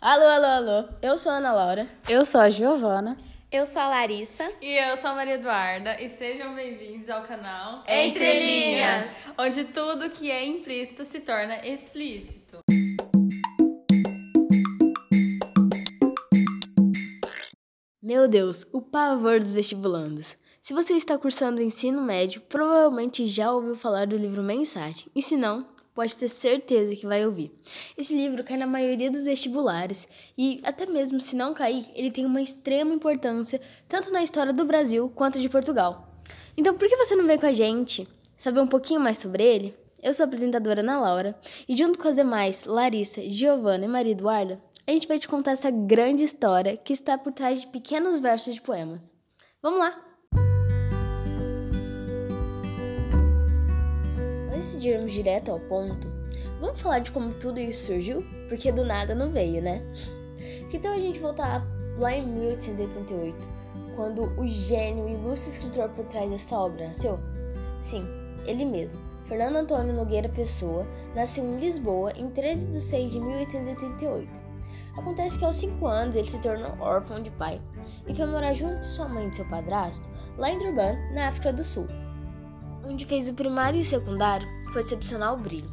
Alô, alô, alô. Eu sou a Ana Laura. Eu sou a Giovana. Eu sou a Larissa. E eu sou a Maria Eduarda. E sejam bem-vindos ao canal Entre Linhas, onde tudo que é implícito se torna explícito. Meu Deus, o pavor dos vestibulandos. Se você está cursando o ensino médio, provavelmente já ouviu falar do livro Mensagem. E se não, pode ter certeza que vai ouvir. Esse livro cai na maioria dos vestibulares e, até mesmo se não cair, ele tem uma extrema importância tanto na história do Brasil quanto de Portugal. Então, por que você não vem com a gente saber um pouquinho mais sobre ele? Eu sou a apresentadora Ana Laura e, junto com as demais, Larissa, Giovana e Maria Eduarda, a gente vai te contar essa grande história que está por trás de pequenos versos de poemas. Vamos lá! Antes de irmos direto ao ponto, vamos falar de como tudo isso surgiu? Porque do nada não veio, né? Que tal a gente voltar lá em 1888, quando o gênio e ilustre escritor por trás dessa obra nasceu? Sim, ele mesmo, Fernando Antônio Nogueira Pessoa, nasceu em Lisboa em 13 de 6 de 1888. Acontece que aos 5 anos ele se tornou órfão de pai e foi morar junto de sua mãe e seu padrasto lá em Durban, na África do Sul, onde fez o primário e o secundário com excepcional brilho.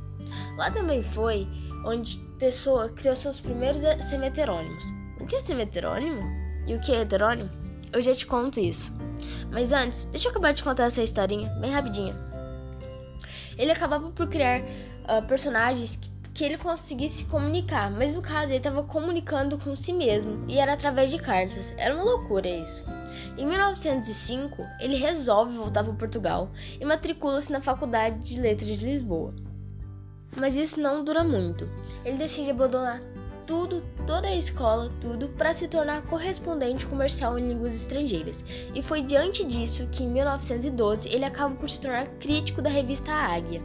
Lá também foi onde Pessoa criou seus primeiros semeterônimos. O que é semeterônimo? E o que é heterônimo? Eu já te conto isso. Mas antes, deixa eu acabar de contar essa historinha bem rapidinha. Ele acabava por criar uh, personagens que que ele conseguisse se comunicar, mas no caso ele estava comunicando com si mesmo e era através de cartas. Era uma loucura isso. Em 1905, ele resolve voltar para Portugal e matricula-se na Faculdade de Letras de Lisboa. Mas isso não dura muito. Ele decide abandonar tudo, toda a escola, tudo, para se tornar correspondente comercial em línguas estrangeiras. E foi diante disso que, em 1912, ele acaba por se tornar crítico da revista Águia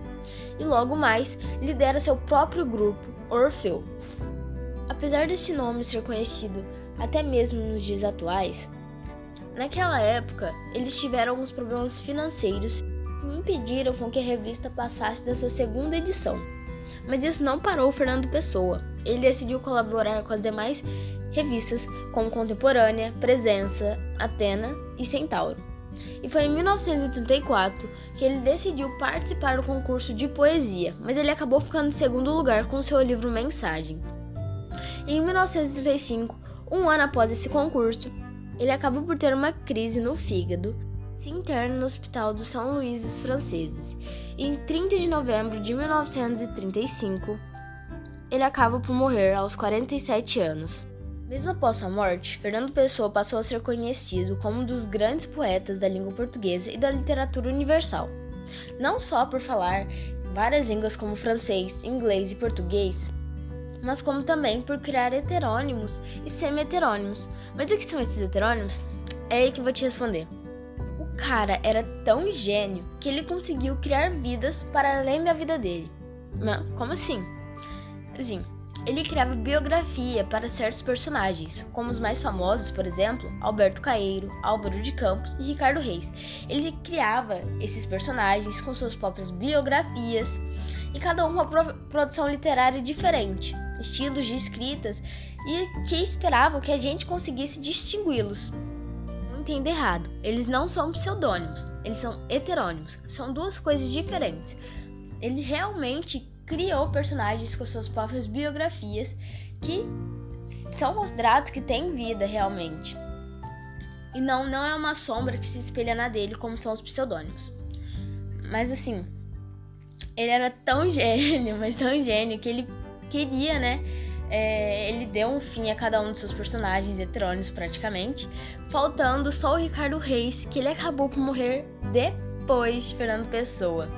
e logo mais lidera seu próprio grupo, Orfeu. Apesar desse nome ser conhecido até mesmo nos dias atuais, naquela época eles tiveram alguns problemas financeiros que impediram com que a revista passasse da sua segunda edição. Mas isso não parou Fernando Pessoa. Ele decidiu colaborar com as demais revistas como Contemporânea, Presença, Atena e Centauro e foi em 1934 que ele decidiu participar do concurso de poesia, mas ele acabou ficando em segundo lugar com seu livro Mensagem. Em 1935, um ano após esse concurso, ele acabou por ter uma crise no fígado, se interna no Hospital dos São Luíses franceses. E em 30 de novembro de 1935, ele acaba por morrer aos 47 anos. Mesmo após sua morte, Fernando Pessoa passou a ser conhecido como um dos grandes poetas da língua portuguesa e da literatura universal. Não só por falar várias línguas como francês, inglês e português, mas como também por criar heterônimos e semi-heterônimos. Mas o que são esses heterônimos? É aí que eu vou te responder. O cara era tão gênio que ele conseguiu criar vidas para além da vida dele. Mas como assim? Assim, ele criava biografia para certos personagens, como os mais famosos, por exemplo, Alberto Caeiro, Álvaro de Campos e Ricardo Reis. Ele criava esses personagens com suas próprias biografias e cada um uma produção literária diferente, estilos de escritas e que esperavam que a gente conseguisse distingui-los. Entenda errado, eles não são pseudônimos, eles são heterônimos, são duas coisas diferentes. Ele realmente criou personagens com suas próprias biografias que são considerados que têm vida realmente. E não, não é uma sombra que se espelha na dele como são os pseudônimos. Mas assim, ele era tão gênio, mas tão gênio, que ele queria, né? É, ele deu um fim a cada um dos seus personagens heterônimos praticamente, faltando só o Ricardo Reis, que ele acabou por morrer depois de Fernando Pessoa.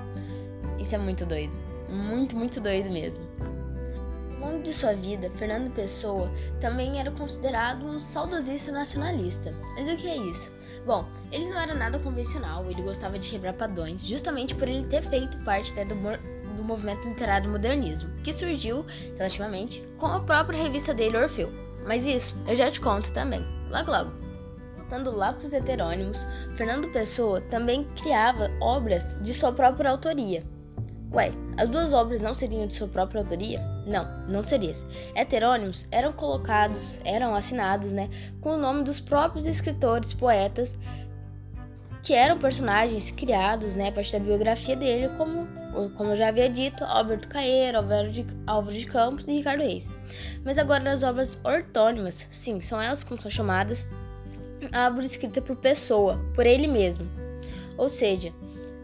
Isso é muito doido. Muito, muito doido mesmo. Ao longo de sua vida, Fernando Pessoa também era considerado um saudosista nacionalista. Mas o que é isso? Bom, ele não era nada convencional, ele gostava de quebrar padrões, justamente por ele ter feito parte do, do movimento literário modernismo, que surgiu, relativamente, com a própria revista dele, Orfeu. Mas isso eu já te conto também, logo logo. Voltando lá para os heterônimos, Fernando Pessoa também criava obras de sua própria autoria, Ué, as duas obras não seriam de sua própria autoria? Não, não seria. Heterônimos eram colocados, eram assinados, né, com o nome dos próprios escritores, poetas, que eram personagens criados, né, a partir da biografia dele, como, como eu já havia dito, Alberto Caeiro, Álvaro de, Álvaro de Campos e Ricardo Reis. Mas agora nas obras ortônimas, sim, são elas como são chamadas, a obra escrita por pessoa, por ele mesmo. Ou seja,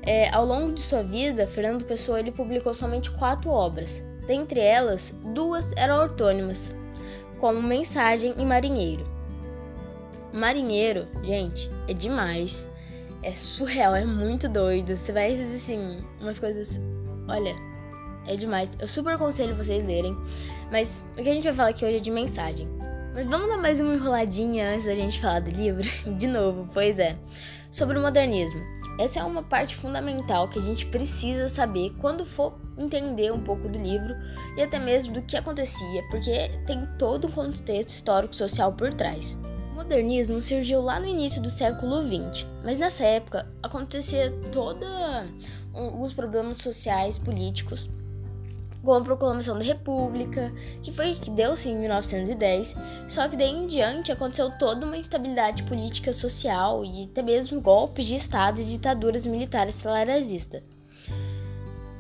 é, ao longo de sua vida, Fernando Pessoa ele publicou somente quatro obras, Dentre elas, duas eram ortônimas, como Mensagem e Marinheiro. Marinheiro, gente, é demais. É surreal, é muito doido. Você vai fazer assim, umas coisas. Olha, é demais. Eu super aconselho vocês lerem. Mas o que a gente vai falar aqui hoje é de mensagem. Mas vamos dar mais uma enroladinha antes da gente falar do livro? De novo, pois é. Sobre o modernismo. Essa é uma parte fundamental que a gente precisa saber quando for entender um pouco do livro e até mesmo do que acontecia, porque tem todo um contexto histórico-social por trás. O modernismo surgiu lá no início do século XX, mas nessa época acontecia todos os problemas sociais, políticos com a proclamação da República, que foi que deu-se em 1910, só que daí em diante aconteceu toda uma instabilidade política social e até mesmo golpes de Estado e ditaduras militares salarazistas.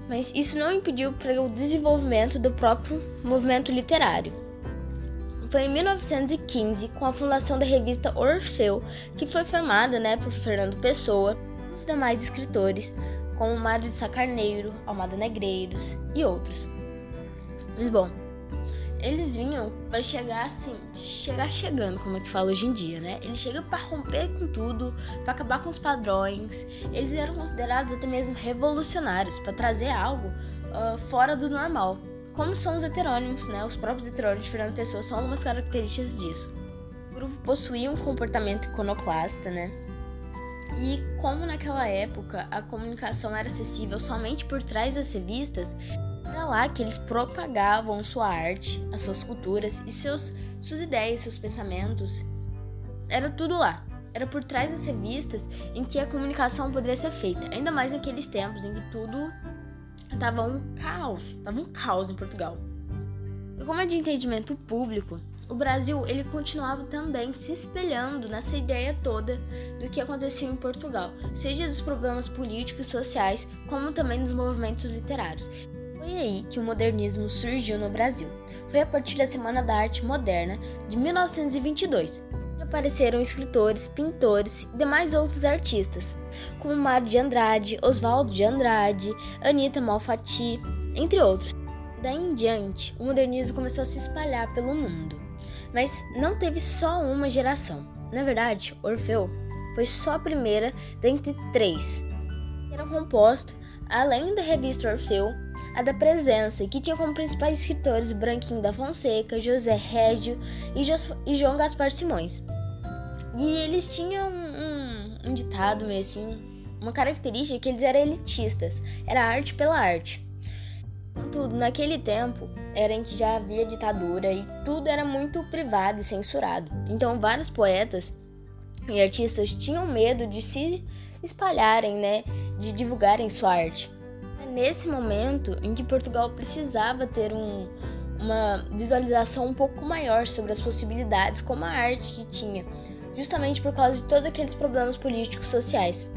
Mas isso não impediu para o desenvolvimento do próprio movimento literário. Foi em 1915, com a fundação da revista Orfeu, que foi formada né, por Fernando Pessoa e os demais escritores, como Mário de Sacarneiro, Almada Negreiros e outros. Mas bom, eles vinham para chegar assim, chegar chegando, como é que fala hoje em dia, né? Eles chegam para romper com tudo, para acabar com os padrões. Eles eram considerados até mesmo revolucionários, para trazer algo uh, fora do normal. Como são os heterônimos, né? Os próprios heterônimos de Fernando Pessoa são algumas características disso. O grupo possuía um comportamento iconoclasta, né? E como naquela época a comunicação era acessível somente por trás das revistas, era lá que eles propagavam sua arte, as suas culturas e seus, suas ideias, seus pensamentos. Era tudo lá. Era por trás das revistas em que a comunicação poderia ser feita, ainda mais naqueles tempos em que tudo estava um caos, estava um caos em Portugal. E como é de entendimento público, o Brasil ele continuava também se espelhando nessa ideia toda do que acontecia em Portugal, seja dos problemas políticos e sociais, como também dos movimentos literários. Foi aí que o modernismo surgiu no Brasil. Foi a partir da Semana da Arte Moderna de 1922. Apareceram escritores, pintores e demais outros artistas, como Mário de Andrade, Oswaldo de Andrade, Anita Malfatti, entre outros. Daí em diante, o modernismo começou a se espalhar pelo mundo. Mas não teve só uma geração. Na verdade, Orfeu foi só a primeira dentre três. Eram compostos, além da revista Orfeu, a da Presença, que tinha como principais escritores Branquinho da Fonseca, José Régio e, e João Gaspar Simões. E eles tinham um, um ditado meio assim, uma característica que eles eram elitistas, era arte pela arte. Contudo, naquele tempo, era em que já havia ditadura e tudo era muito privado e censurado. Então, vários poetas e artistas tinham medo de se espalharem, né, de divulgarem sua arte. É nesse momento em que Portugal precisava ter um, uma visualização um pouco maior sobre as possibilidades como a arte que tinha, justamente por causa de todos aqueles problemas políticos sociais.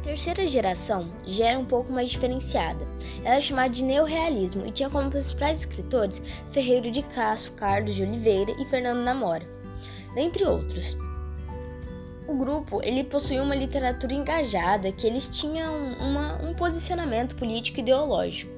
A terceira geração já era um pouco mais diferenciada. Ela é chamada de neorrealismo e tinha como principais escritores Ferreiro de Castro, Carlos de Oliveira e Fernando Namora, dentre outros. O grupo ele possuía uma literatura engajada que eles tinham uma, um posicionamento político e ideológico.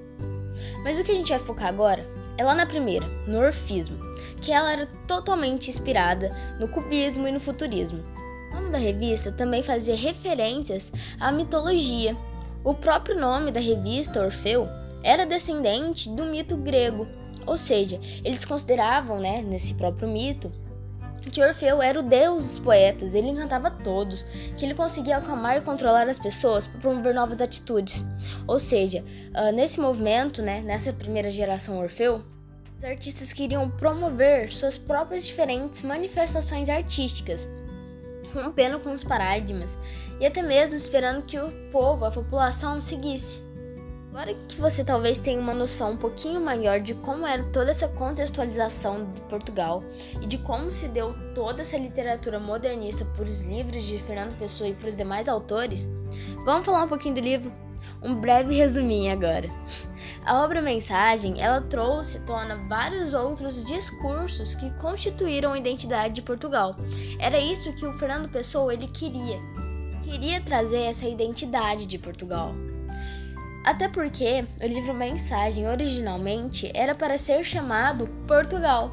Mas o que a gente vai focar agora é lá na primeira, no orfismo, que ela era totalmente inspirada no cubismo e no futurismo. O nome da revista também fazia referências à mitologia. O próprio nome da revista, Orfeu, era descendente do mito grego, ou seja, eles consideravam, né, nesse próprio mito, que Orfeu era o deus dos poetas, ele encantava todos, que ele conseguia acalmar e controlar as pessoas para promover novas atitudes. Ou seja, uh, nesse movimento, né, nessa primeira geração Orfeu, os artistas queriam promover suas próprias diferentes manifestações artísticas rompendo com os paradigmas e até mesmo esperando que o povo, a população, seguisse. Agora que você talvez tenha uma noção um pouquinho maior de como era toda essa contextualização de Portugal e de como se deu toda essa literatura modernista por os livros de Fernando Pessoa e por os demais autores, vamos falar um pouquinho do livro? Um breve resuminho agora. A obra Mensagem, ela trouxe tona vários outros discursos que constituíram a identidade de Portugal. Era isso que o Fernando Pessoa ele queria. Queria trazer essa identidade de Portugal. Até porque o livro Mensagem originalmente era para ser chamado Portugal,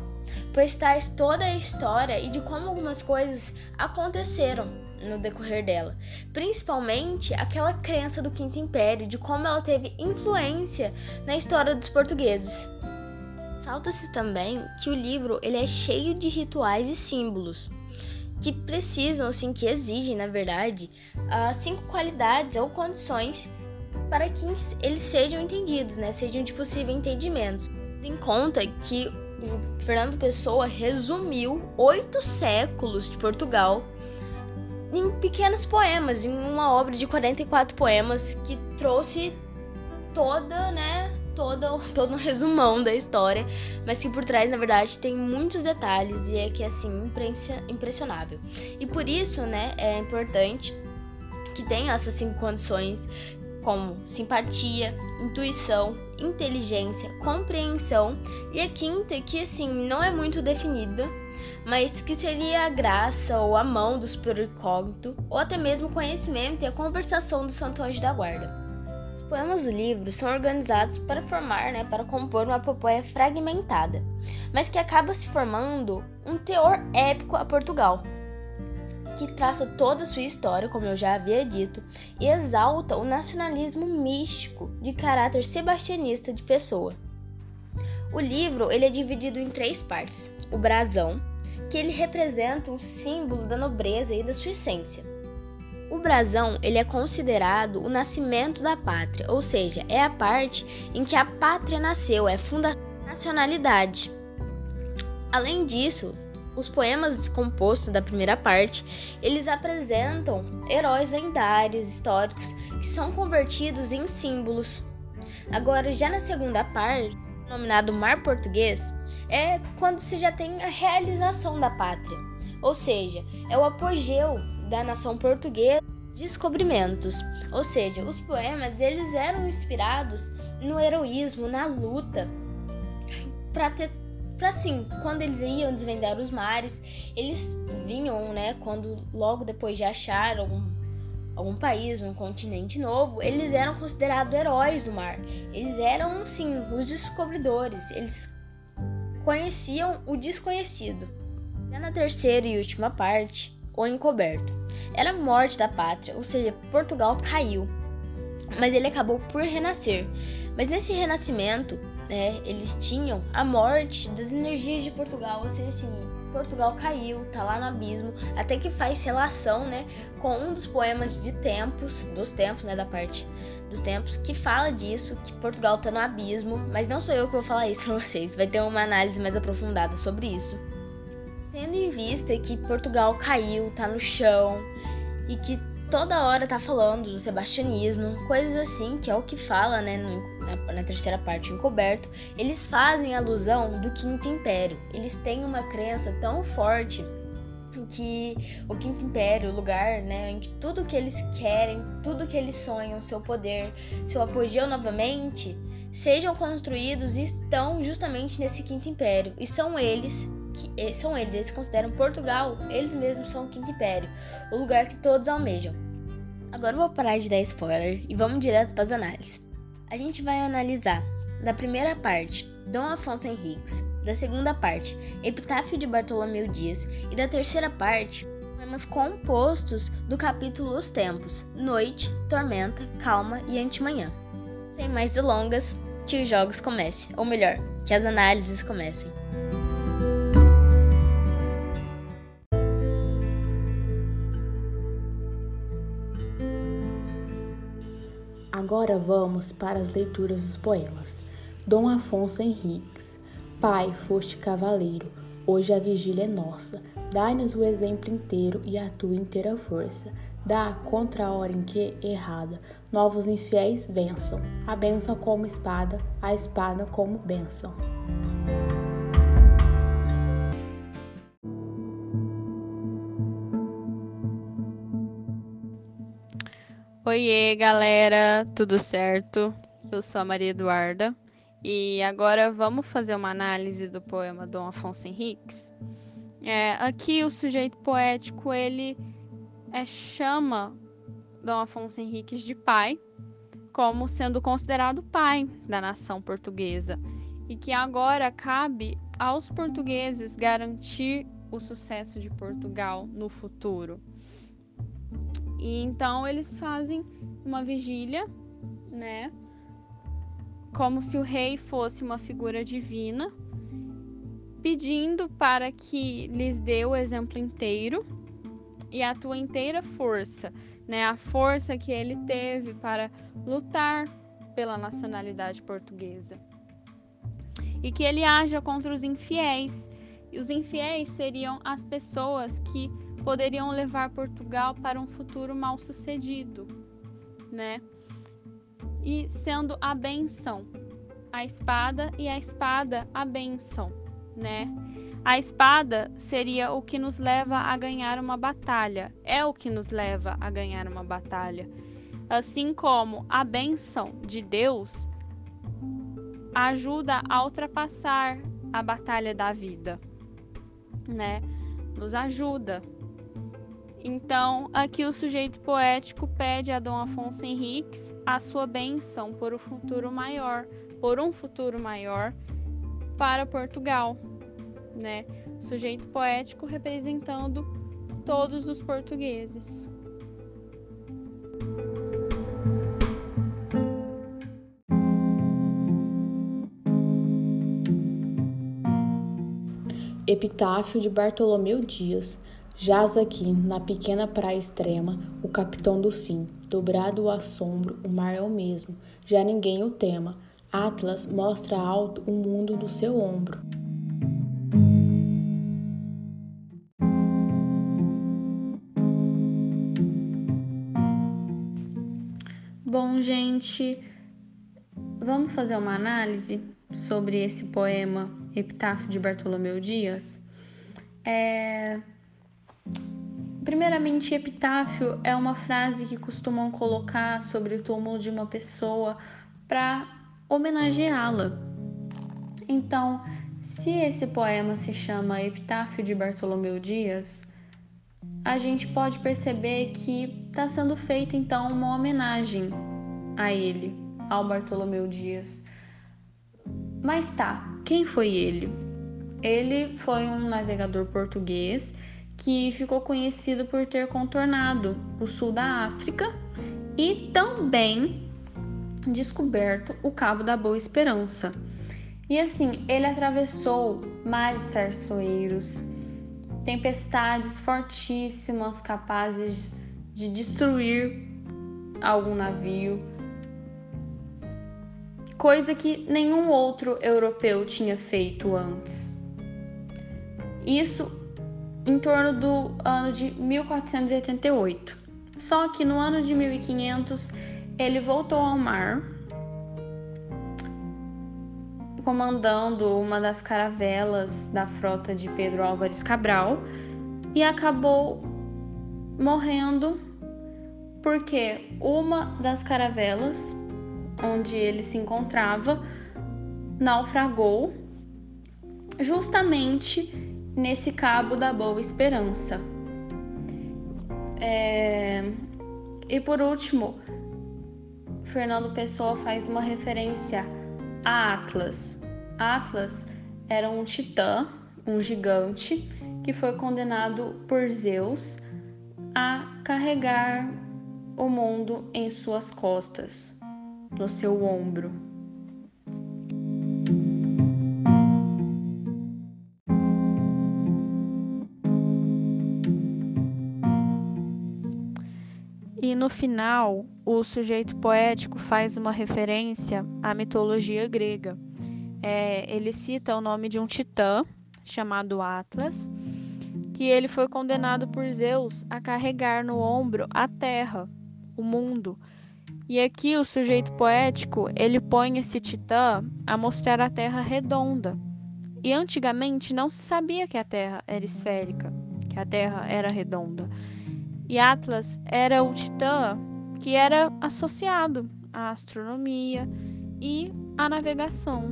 pois traz toda a história e de como algumas coisas aconteceram no decorrer dela, principalmente aquela crença do Quinto Império, de como ela teve influência na história dos portugueses. Salta-se também que o livro ele é cheio de rituais e símbolos que precisam, assim, que exigem, na verdade, as cinco qualidades ou condições para que eles sejam entendidos, né? Sejam de possível entendimento. Em conta que o Fernando Pessoa resumiu oito séculos de Portugal em pequenos poemas, em uma obra de 44 poemas que trouxe toda, né, toda, todo um resumão da história, mas que por trás, na verdade, tem muitos detalhes e é que assim impressionável. E por isso, né, é importante que tenha essas cinco condições como simpatia, intuição, inteligência, compreensão, e a quinta, que assim não é muito definida, mas que seria a graça ou a mão do supercógnito, ou até mesmo o conhecimento e a conversação do Santo Anjo da Guarda. Os poemas do livro são organizados para formar, né, para compor uma epopeia fragmentada, mas que acaba se formando um teor épico a Portugal, que traça toda a sua história, como eu já havia dito, e exalta o nacionalismo místico de caráter sebastianista de Pessoa. O livro ele é dividido em três partes: o brasão, que ele representa um símbolo da nobreza e da sua essência. O brasão ele é considerado o nascimento da pátria, ou seja, é a parte em que a pátria nasceu, é funda nacionalidade. Além disso, os poemas compostos da primeira parte, eles apresentam heróis lendários, históricos, que são convertidos em símbolos. Agora, já na segunda parte, denominado Mar Português, é quando se já tem a realização da pátria, ou seja, é o apogeu da nação portuguesa descobrimentos, ou seja, os poemas eles eram inspirados no heroísmo, na luta, para ter para assim, quando eles iam desvendar os mares, eles vinham, né, quando logo depois de achar algum, algum país, um continente novo, eles eram considerados heróis do mar. Eles eram, sim, os descobridores. Eles conheciam o desconhecido. Já na terceira e última parte, o encoberto. Era a morte da pátria, ou seja, Portugal caiu. Mas ele acabou por renascer. Mas nesse renascimento, né, eles tinham a morte das energias de Portugal, ou seja, assim, Portugal caiu, tá lá no abismo, até que faz relação, né, com um dos poemas de tempos, dos tempos, né, da parte dos tempos, que fala disso, que Portugal tá no abismo, mas não sou eu que vou falar isso pra vocês, vai ter uma análise mais aprofundada sobre isso. Tendo em vista que Portugal caiu, tá no chão, e que toda hora tá falando do sebastianismo, coisas assim, que é o que fala, né, no, na, na, terceira parte encoberto, eles fazem alusão do Quinto Império. Eles têm uma crença tão forte que o Quinto Império, o lugar, né, em que tudo que eles querem, tudo que eles sonham, seu poder, seu apogeu novamente, sejam construídos e estão justamente nesse Quinto Império. E são eles que são eles, eles consideram Portugal, eles mesmos são o Quinto Império, o lugar que todos almejam. Agora eu vou parar de dar spoiler e vamos direto para as análises. A gente vai analisar da primeira parte Dom Afonso Henriques, da segunda parte Epitáfio de Bartolomeu Dias e da terceira parte poemas compostos do capítulo Os Tempos, Noite, Tormenta, Calma e Antemanhã. Sem mais delongas, que os jogos comecem, ou melhor, que as análises comecem. Agora vamos para as leituras dos poemas. Dom Afonso Henriques. Pai, foste cavaleiro, hoje a vigília é nossa. Dai-nos o exemplo inteiro e a tua inteira força. Dá contra a hora em que, errada, novos infiéis vençam. A benção como espada, a espada como benção. Oiê, galera, tudo certo? Eu sou a Maria Eduarda e agora vamos fazer uma análise do poema Dom Afonso Henriques. É, aqui o sujeito poético ele é, chama Dom Afonso Henriques de pai, como sendo considerado pai da nação portuguesa, e que agora cabe aos portugueses garantir o sucesso de Portugal no futuro. E então eles fazem uma vigília, né? Como se o rei fosse uma figura divina, pedindo para que lhes dê o exemplo inteiro e a tua inteira força, né? A força que ele teve para lutar pela nacionalidade portuguesa. E que ele haja contra os infiéis. E os infiéis seriam as pessoas que poderiam levar Portugal para um futuro mal sucedido, né? E sendo a benção, a espada e a espada a benção, né? A espada seria o que nos leva a ganhar uma batalha, é o que nos leva a ganhar uma batalha. Assim como a bênção de Deus ajuda a ultrapassar a batalha da vida, né? Nos ajuda. Então, aqui o sujeito poético pede a Dom Afonso Henriques a sua bênção por um futuro maior, por um futuro maior para Portugal né? Sujeito poético representando todos os portugueses. Epitáfio de Bartolomeu Dias. Jaz aqui, na pequena praia extrema, o capitão do fim. Dobrado o assombro, o mar é o mesmo, já ninguém o tema. Atlas mostra alto o mundo no seu ombro. Bom, gente, vamos fazer uma análise sobre esse poema Epitáfio de Bartolomeu Dias? É... Primeiramente, epitáfio é uma frase que costumam colocar sobre o túmulo de uma pessoa para homenageá-la. Então, se esse poema se chama Epitáfio de Bartolomeu Dias, a gente pode perceber que está sendo feita então uma homenagem a ele, ao Bartolomeu Dias. Mas tá, quem foi ele? Ele foi um navegador português que ficou conhecido por ter contornado o sul da África e também descoberto o Cabo da Boa Esperança. E assim, ele atravessou mares traiçoeiros, tempestades fortíssimas capazes de destruir algum navio, coisa que nenhum outro europeu tinha feito antes. Isso em torno do ano de 1488. Só que no ano de 1500 ele voltou ao mar, comandando uma das caravelas da frota de Pedro Álvares Cabral e acabou morrendo porque uma das caravelas onde ele se encontrava naufragou justamente nesse cabo da Boa Esperança. É... E por último, Fernando Pessoa faz uma referência a Atlas. Atlas era um titã, um gigante, que foi condenado por Zeus a carregar o mundo em suas costas, no seu ombro. No final, o sujeito poético faz uma referência à mitologia grega. É, ele cita o nome de um titã chamado Atlas, que ele foi condenado por Zeus a carregar no ombro a terra, o mundo. E aqui o sujeito poético, ele põe esse titã a mostrar a terra redonda. E antigamente não se sabia que a terra era esférica, que a terra era redonda. E Atlas era o titã que era associado à astronomia e à navegação.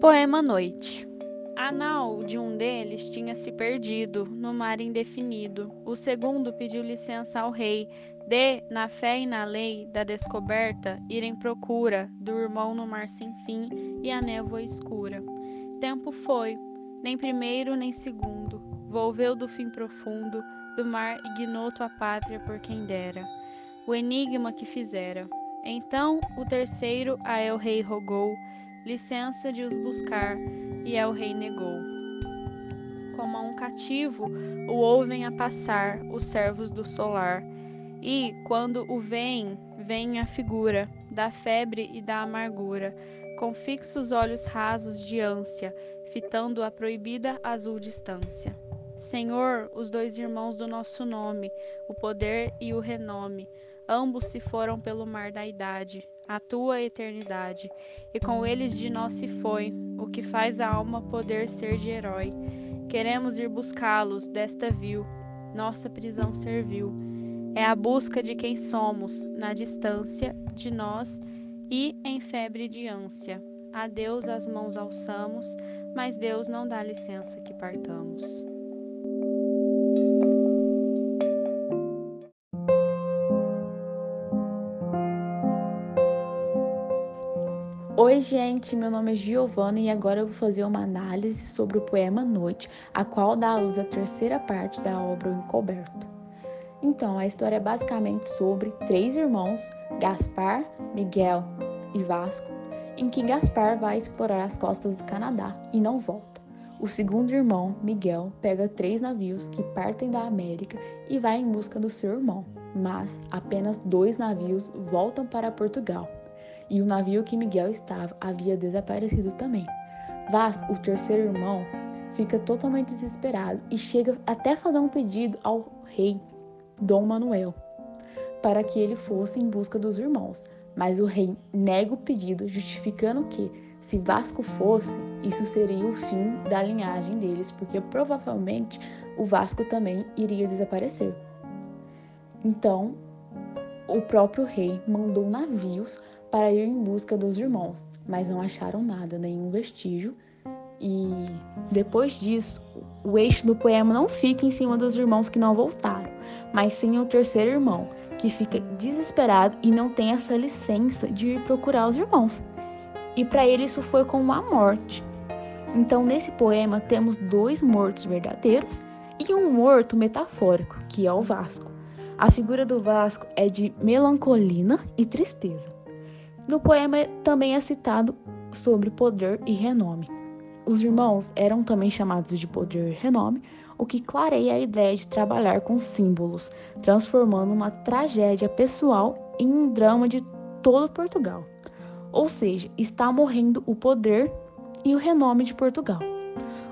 Poema Noite. A nau de um deles tinha se perdido no mar indefinido. O segundo pediu licença ao rei de, na fé e na lei da descoberta, ir em procura do irmão no mar sem fim e a névoa escura. Tempo foi, nem primeiro nem segundo, volveu do fim profundo do mar ignoto a pátria por quem dera. O enigma que fizera. Então o terceiro a el rei rogou licença de os buscar, e El Rei negou. Como a um cativo, o ouvem a passar os servos do solar, e, quando o veem, vem a figura da febre e da amargura, com fixos olhos rasos de ânsia, fitando a proibida azul distância. Senhor, os dois irmãos do nosso nome, o poder e o renome, ambos se foram pelo mar da idade, a tua eternidade, e com eles de nós se foi, o que faz a alma poder ser de herói. Queremos ir buscá-los desta vil, nossa prisão serviu. É a busca de quem somos, na distância de nós e em febre de ânsia. A Deus as mãos alçamos, mas Deus não dá licença que partamos. Oi, gente, meu nome é Giovana e agora eu vou fazer uma análise sobre o poema Noite, a qual dá à luz a terceira parte da obra O Encoberto. Então, a história é basicamente sobre três irmãos, Gaspar, Miguel e Vasco, em que Gaspar vai explorar as costas do Canadá e não volta. O segundo irmão, Miguel, pega três navios que partem da América e vai em busca do seu irmão, mas apenas dois navios voltam para Portugal e o navio que Miguel estava havia desaparecido também. Vasco, o terceiro irmão, fica totalmente desesperado e chega até fazer um pedido ao rei Dom Manuel para que ele fosse em busca dos irmãos, mas o rei nega o pedido, justificando que, se Vasco fosse, isso seria o fim da linhagem deles, porque provavelmente o Vasco também iria desaparecer. Então, o próprio rei mandou navios para ir em busca dos irmãos, mas não acharam nada, nenhum vestígio. E depois disso, o eixo do poema não fica em cima dos irmãos que não voltaram, mas sim o terceiro irmão, que fica desesperado e não tem essa licença de ir procurar os irmãos. E para ele isso foi como a morte. Então, nesse poema, temos dois mortos verdadeiros e um morto metafórico, que é o Vasco. A figura do Vasco é de melancolina e tristeza. No poema também é citado sobre poder e renome. Os irmãos eram também chamados de poder e renome, o que clareia a ideia de trabalhar com símbolos, transformando uma tragédia pessoal em um drama de todo Portugal. Ou seja, está morrendo o poder e o renome de Portugal.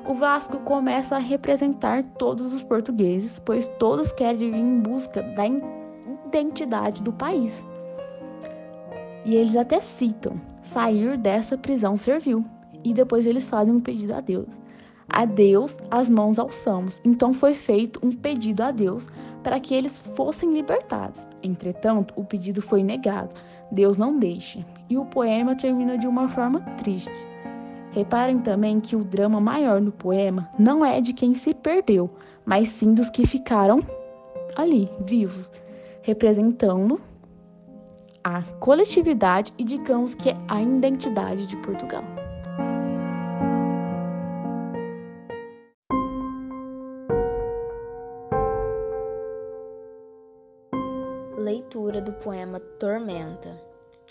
O Vasco começa a representar todos os portugueses, pois todos querem ir em busca da identidade do país. E eles até citam: sair dessa prisão serviu. E depois eles fazem um pedido a Deus. A Deus as mãos alçamos. Então foi feito um pedido a Deus para que eles fossem libertados. Entretanto, o pedido foi negado. Deus não deixa. E o poema termina de uma forma triste. Reparem também que o drama maior no poema não é de quem se perdeu, mas sim dos que ficaram ali, vivos, representando a coletividade e digamos que a identidade de Portugal. Do poema Tormenta,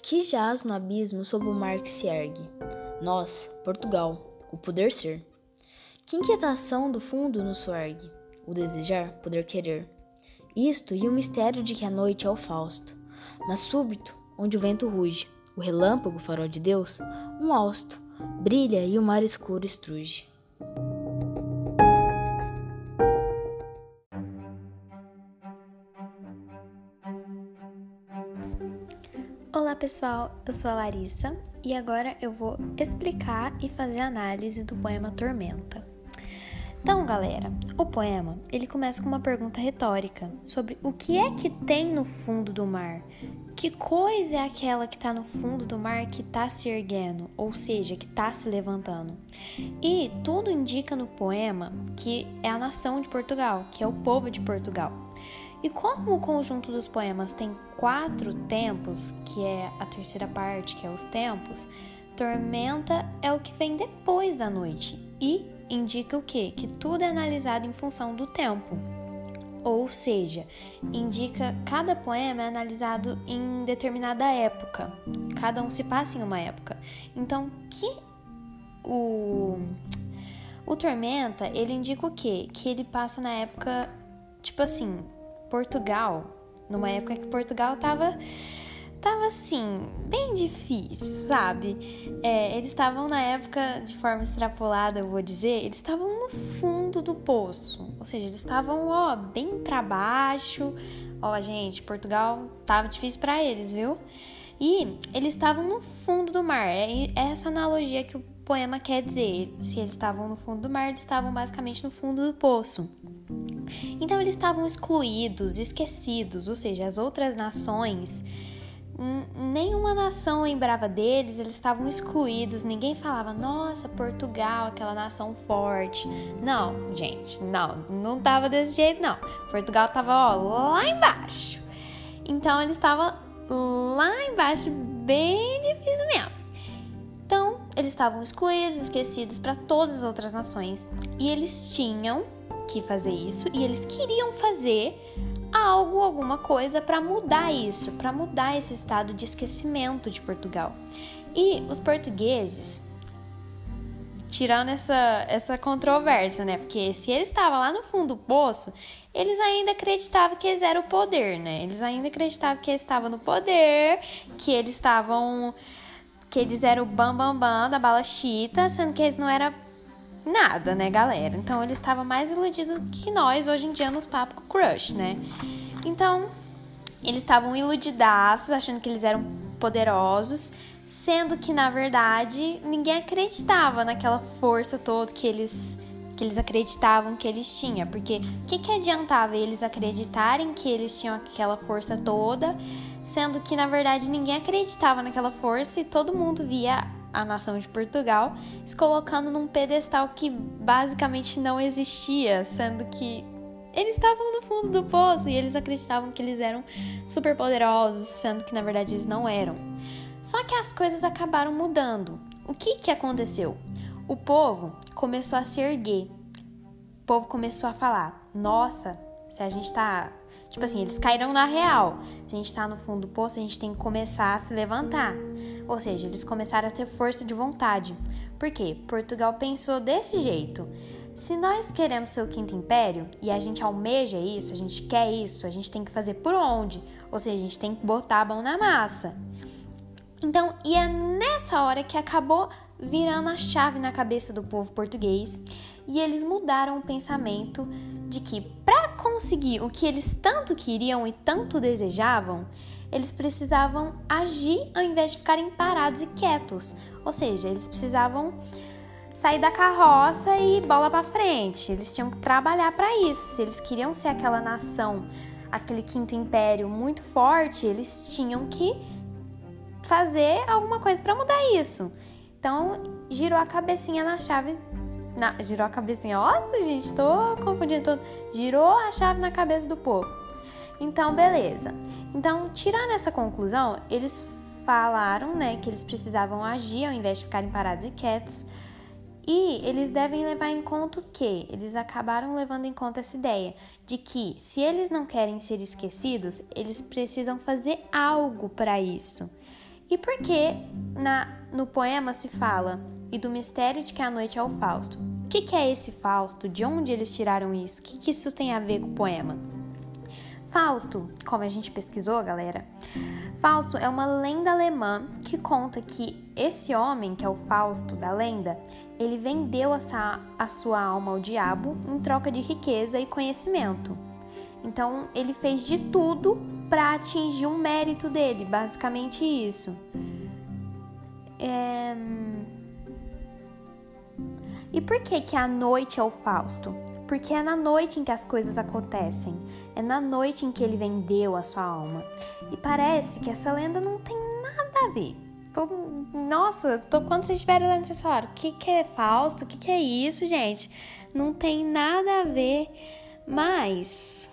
que jaz no abismo sob o mar que se ergue. Nós, Portugal, o poder ser. Que inquietação do fundo nos soergue, o desejar, poder querer. Isto e o mistério de que a noite é o Fausto Mas súbito, onde o vento ruge, o relâmpago, farol de Deus, um hausto, brilha e o mar escuro estruge. Pessoal, eu sou a Larissa e agora eu vou explicar e fazer análise do poema Tormenta. Então, galera, o poema ele começa com uma pergunta retórica sobre o que é que tem no fundo do mar. Que coisa é aquela que está no fundo do mar que está se erguendo, ou seja, que está se levantando? E tudo indica no poema que é a nação de Portugal, que é o povo de Portugal. E como o conjunto dos poemas tem quatro tempos, que é a terceira parte, que é os tempos, tormenta é o que vem depois da noite e indica o quê? Que tudo é analisado em função do tempo. Ou seja, indica cada poema é analisado em determinada época. Cada um se passa em uma época. Então, que o o Tormenta, ele indica o quê? Que ele passa na época, tipo assim, Portugal, numa época que Portugal tava tava assim, bem difícil, sabe? É, eles estavam na época, de forma extrapolada, eu vou dizer, eles estavam no fundo do poço. Ou seja, eles estavam, ó, bem para baixo. Ó, gente, Portugal tava difícil para eles, viu? E eles estavam no fundo do mar. É essa analogia que o poema quer dizer. Se eles estavam no fundo do mar, eles estavam basicamente no fundo do poço. Então eles estavam excluídos, esquecidos, ou seja, as outras nações nenhuma nação lembrava deles, eles estavam excluídos, ninguém falava, nossa, Portugal, aquela nação forte. Não, gente, não, não tava desse jeito, não. Portugal tava, ó, lá embaixo. Então eles estavam lá embaixo, bem difícil mesmo. Então, eles estavam excluídos, esquecidos para todas as outras nações. E eles tinham que fazer isso, e eles queriam fazer algo, alguma coisa para mudar isso, para mudar esse estado de esquecimento de Portugal. E os portugueses, tirando essa, essa controvérsia, né? Porque se eles estavam lá no fundo do poço, eles ainda acreditavam que eles eram o poder, né? Eles ainda acreditavam que eles estavam no poder, que eles estavam. que eles eram o bambambam bam, bam da bala chita, sendo que eles não eram nada, né, galera? Então ele estava mais iludido que nós hoje em dia nos papos com crush, né? Então, eles estavam iludidaços, achando que eles eram poderosos, sendo que na verdade ninguém acreditava naquela força toda que eles que eles acreditavam que eles tinham, porque o que, que adiantava eles acreditarem que eles tinham aquela força toda, sendo que na verdade ninguém acreditava naquela força e todo mundo via a nação de Portugal, se colocando num pedestal que basicamente não existia, sendo que eles estavam no fundo do poço e eles acreditavam que eles eram super poderosos, sendo que na verdade eles não eram. Só que as coisas acabaram mudando. O que que aconteceu? O povo começou a se erguer. O povo começou a falar: "Nossa, se a gente tá Tipo assim, eles caíram na real. Se a gente tá no fundo do poço, a gente tem que começar a se levantar. Ou seja, eles começaram a ter força de vontade. Por quê? Portugal pensou desse jeito. Se nós queremos ser o quinto império e a gente almeja isso, a gente quer isso, a gente tem que fazer por onde? Ou seja, a gente tem que botar a mão na massa. Então, e é nessa hora que acabou virando a chave na cabeça do povo português e eles mudaram o pensamento de que para conseguir o que eles tanto queriam e tanto desejavam, eles precisavam agir ao invés de ficarem parados e quietos. Ou seja, eles precisavam sair da carroça e bola para frente. Eles tinham que trabalhar para isso. Se eles queriam ser aquela nação, aquele quinto império muito forte, eles tinham que fazer alguma coisa para mudar isso. Então, girou a cabecinha na chave na, girou a cabecinha. Nossa, gente, tô confundindo tudo. Girou a chave na cabeça do povo. Então, beleza. Então, tirando essa conclusão, eles falaram, né, que eles precisavam agir ao invés de ficarem parados e quietos. E eles devem levar em conta o quê? Eles acabaram levando em conta essa ideia de que se eles não querem ser esquecidos, eles precisam fazer algo para isso. E por que no poema se fala e do mistério de que a noite é o Fausto? O que, que é esse Fausto? De onde eles tiraram isso? O que, que isso tem a ver com o poema? Fausto, como a gente pesquisou, galera, Fausto é uma lenda alemã que conta que esse homem, que é o Fausto da lenda, ele vendeu a sua alma ao diabo em troca de riqueza e conhecimento. Então, ele fez de tudo para atingir um mérito dele, basicamente isso. É... E por que que a noite é o Fausto? Porque é na noite em que as coisas acontecem, é na noite em que ele vendeu a sua alma. E parece que essa lenda não tem nada a ver. Todo, nossa, tô, quando vocês estiverem lendo, vocês falaram: o que, que é Fausto? O que, que é isso, gente? Não tem nada a ver, mas.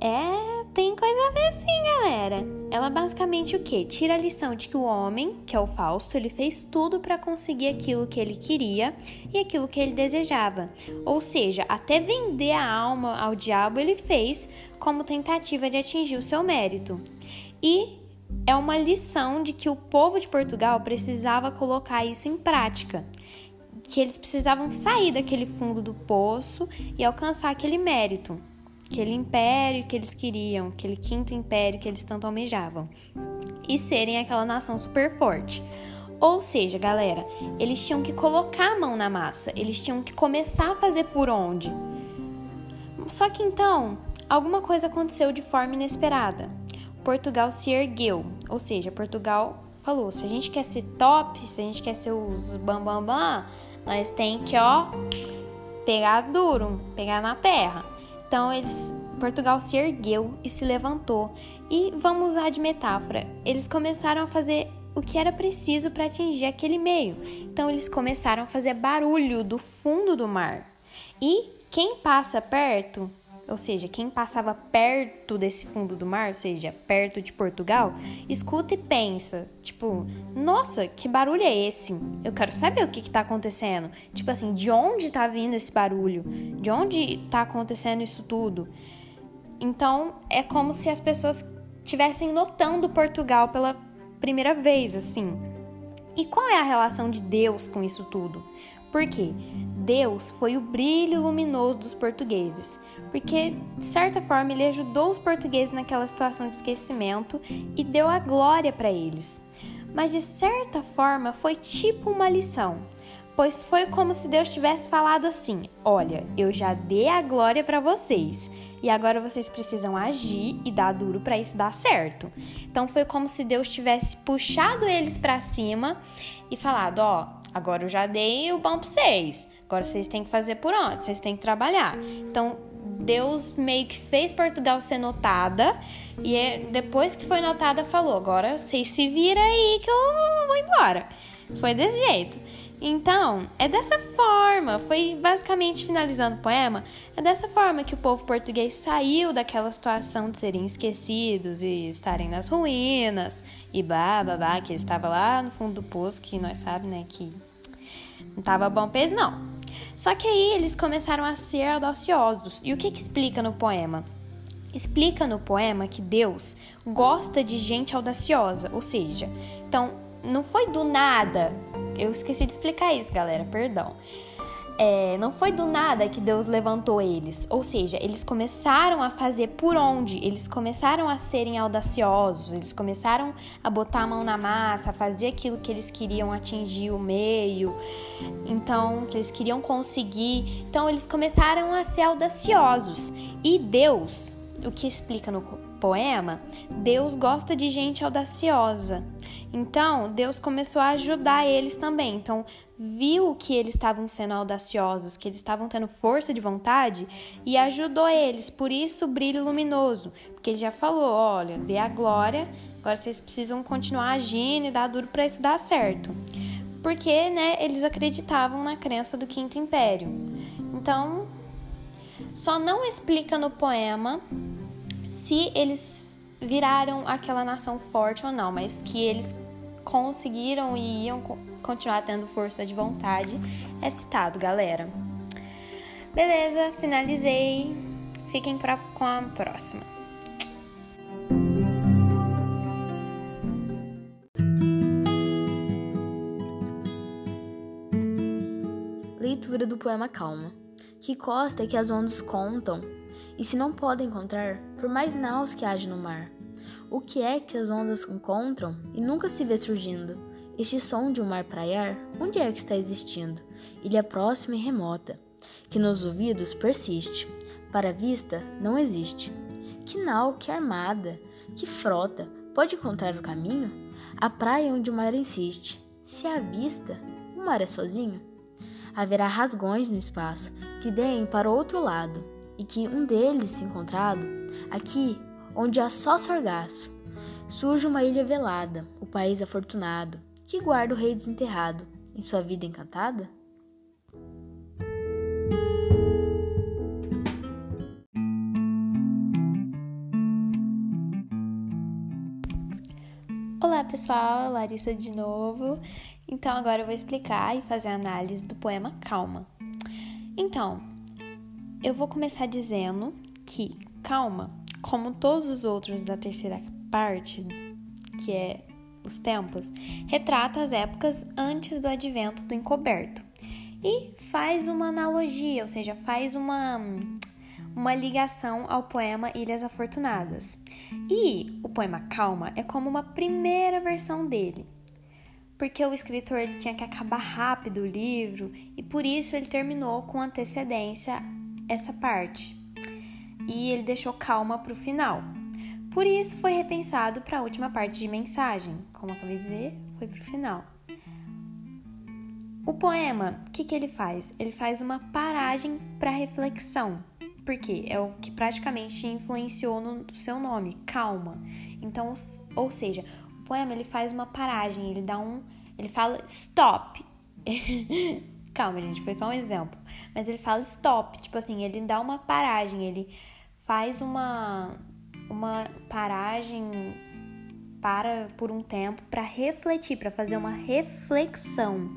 É, tem coisa a ver sim, galera. Ela basicamente o que? Tira a lição de que o homem, que é o Fausto, ele fez tudo para conseguir aquilo que ele queria e aquilo que ele desejava. Ou seja, até vender a alma ao diabo ele fez como tentativa de atingir o seu mérito. E é uma lição de que o povo de Portugal precisava colocar isso em prática. Que eles precisavam sair daquele fundo do poço e alcançar aquele mérito aquele império que eles queriam, aquele quinto império que eles tanto almejavam, e serem aquela nação super forte. Ou seja, galera, eles tinham que colocar a mão na massa, eles tinham que começar a fazer por onde. Só que então, alguma coisa aconteceu de forma inesperada. Portugal se ergueu, ou seja, Portugal falou: se a gente quer ser top, se a gente quer ser os bambambam, bam, bam, nós tem que, ó, pegar duro, pegar na terra. Então eles Portugal se ergueu e se levantou. E vamos usar de metáfora, eles começaram a fazer o que era preciso para atingir aquele meio. Então eles começaram a fazer barulho do fundo do mar. E quem passa perto ou seja, quem passava perto desse fundo do mar, ou seja, perto de Portugal, escuta e pensa, tipo, nossa, que barulho é esse? Eu quero saber o que está acontecendo. Tipo assim, de onde está vindo esse barulho? De onde está acontecendo isso tudo? Então, é como se as pessoas estivessem notando Portugal pela primeira vez, assim. E qual é a relação de Deus com isso tudo? Por quê? Deus foi o brilho luminoso dos portugueses, porque de certa forma ele ajudou os portugueses naquela situação de esquecimento e deu a glória para eles. Mas de certa forma foi tipo uma lição, pois foi como se Deus tivesse falado assim: Olha, eu já dei a glória para vocês e agora vocês precisam agir e dar duro para isso dar certo. Então foi como se Deus tivesse puxado eles para cima e falado: Ó, agora eu já dei o bom para vocês. Agora vocês têm que fazer por onde? Vocês têm que trabalhar. Então, Deus meio que fez Portugal ser notada e é, depois que foi notada falou: agora vocês se viram aí que eu vou embora. Foi desse jeito. Então, é dessa forma, foi basicamente finalizando o poema, é dessa forma que o povo português saiu daquela situação de serem esquecidos e estarem nas ruínas e blá, que estava lá no fundo do poço, que nós sabemos, né, que não tava bom peso não. Só que aí eles começaram a ser audaciosos. E o que, que explica no poema? Explica no poema que Deus gosta de gente audaciosa, ou seja, então não foi do nada. Eu esqueci de explicar isso, galera, perdão. É, não foi do nada que Deus levantou eles, ou seja, eles começaram a fazer por onde, eles começaram a serem audaciosos, eles começaram a botar a mão na massa, a fazer aquilo que eles queriam atingir o meio, então, que eles queriam conseguir. Então, eles começaram a ser audaciosos e Deus, o que explica no poema, Deus gosta de gente audaciosa. Então, Deus começou a ajudar eles também. Então, viu que eles estavam sendo audaciosos, que eles estavam tendo força de vontade e ajudou eles. Por isso, o brilho luminoso, porque ele já falou: olha, dê a glória, agora vocês precisam continuar agindo e dar duro para isso dar certo. Porque, né, eles acreditavam na crença do Quinto Império. Então, só não explica no poema se eles viraram aquela nação forte ou não, mas que eles conseguiram e iam continuar tendo força de vontade é citado, galera. Beleza, finalizei. Fiquem pra, com a próxima. Leitura do poema Calma, Que costa é que as ondas contam? E se não podem encontrar, por mais naus que haja no mar? O que é que as ondas encontram e nunca se vê surgindo? Este som de um mar praiar, onde é que está existindo? Ilha próxima e remota, que nos ouvidos persiste, para a vista não existe. Que nau, que armada, que frota, pode encontrar o caminho? A praia onde o mar insiste, se à vista, o mar é sozinho? Haverá rasgões no espaço que deem para o outro lado, e que um deles encontrado, aqui onde há só sorgás, surge uma ilha velada, o país afortunado, que guarda o rei desenterrado em sua vida encantada? Olá pessoal, Larissa de novo. Então agora eu vou explicar e fazer a análise do poema Calma. Então, eu vou começar dizendo que Calma, como todos os outros da terceira parte, que é os tempos, retrata as épocas antes do advento do encoberto e faz uma analogia, ou seja, faz uma uma ligação ao poema Ilhas Afortunadas. E o poema Calma é como uma primeira versão dele, porque o escritor ele tinha que acabar rápido o livro e por isso ele terminou com antecedência essa parte. E ele deixou calma para o final. Por isso foi repensado para a última parte de mensagem. Como acabei de dizer, foi para o final. O poema, o que, que ele faz? Ele faz uma paragem para reflexão. Porque é o que praticamente influenciou no seu nome, calma. Então, ou seja, o poema ele faz uma paragem, ele dá um, ele fala stop. Calma, gente, foi só um exemplo. Mas ele fala stop, tipo assim, ele dá uma paragem, ele faz uma uma paragem para por um tempo para refletir, para fazer uma reflexão.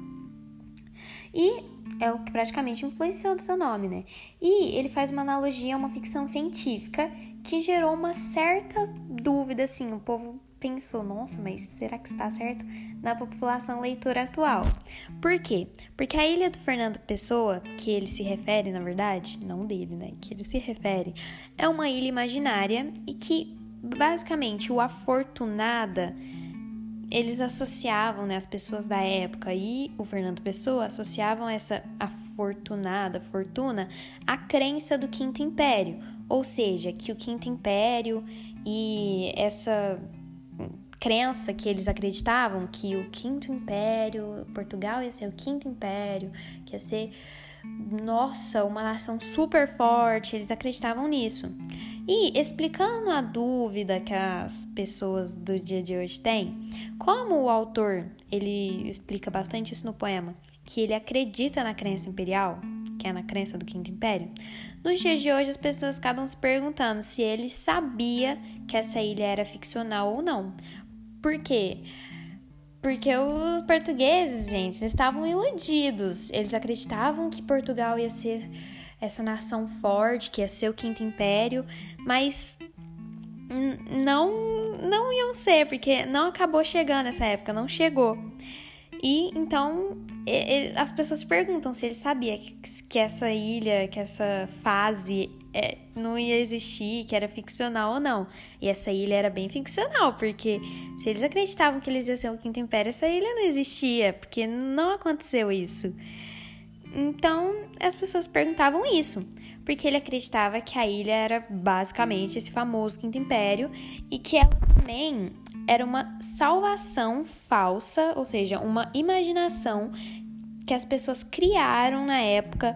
E é o que praticamente influenciou do seu nome, né? E ele faz uma analogia a uma ficção científica que gerou uma certa dúvida, assim, o povo pensou, nossa, mas será que está certo? Na população leitora atual. Por quê? Porque a ilha do Fernando Pessoa, que ele se refere, na verdade, não dele, né? Que ele se refere, é uma ilha imaginária e que, basicamente, o Afortunada eles associavam, né, as pessoas da época e o Fernando Pessoa associavam essa afortunada fortuna à crença do Quinto Império, ou seja, que o Quinto Império e essa crença que eles acreditavam que o Quinto Império, Portugal ia ser o Quinto Império, que ia ser nossa, uma nação super forte, eles acreditavam nisso. E explicando a dúvida que as pessoas do dia de hoje têm, como o autor ele explica bastante isso no poema, que ele acredita na crença imperial, que é na crença do Quinto Império, nos dias de hoje as pessoas acabam se perguntando se ele sabia que essa ilha era ficcional ou não. Por quê? Porque os portugueses, gente, eles estavam iludidos. Eles acreditavam que Portugal ia ser essa nação forte, que ia ser o Quinto Império, mas não não iam ser, porque não acabou chegando essa época, não chegou. E então as pessoas se perguntam se ele sabia que essa ilha, que essa fase é, não ia existir, que era ficcional ou não. E essa ilha era bem ficcional, porque se eles acreditavam que eles iam ser o Quinto Império, essa ilha não existia, porque não aconteceu isso. Então as pessoas perguntavam isso, porque ele acreditava que a ilha era basicamente esse famoso Quinto Império e que ela também era uma salvação falsa, ou seja, uma imaginação que as pessoas criaram na época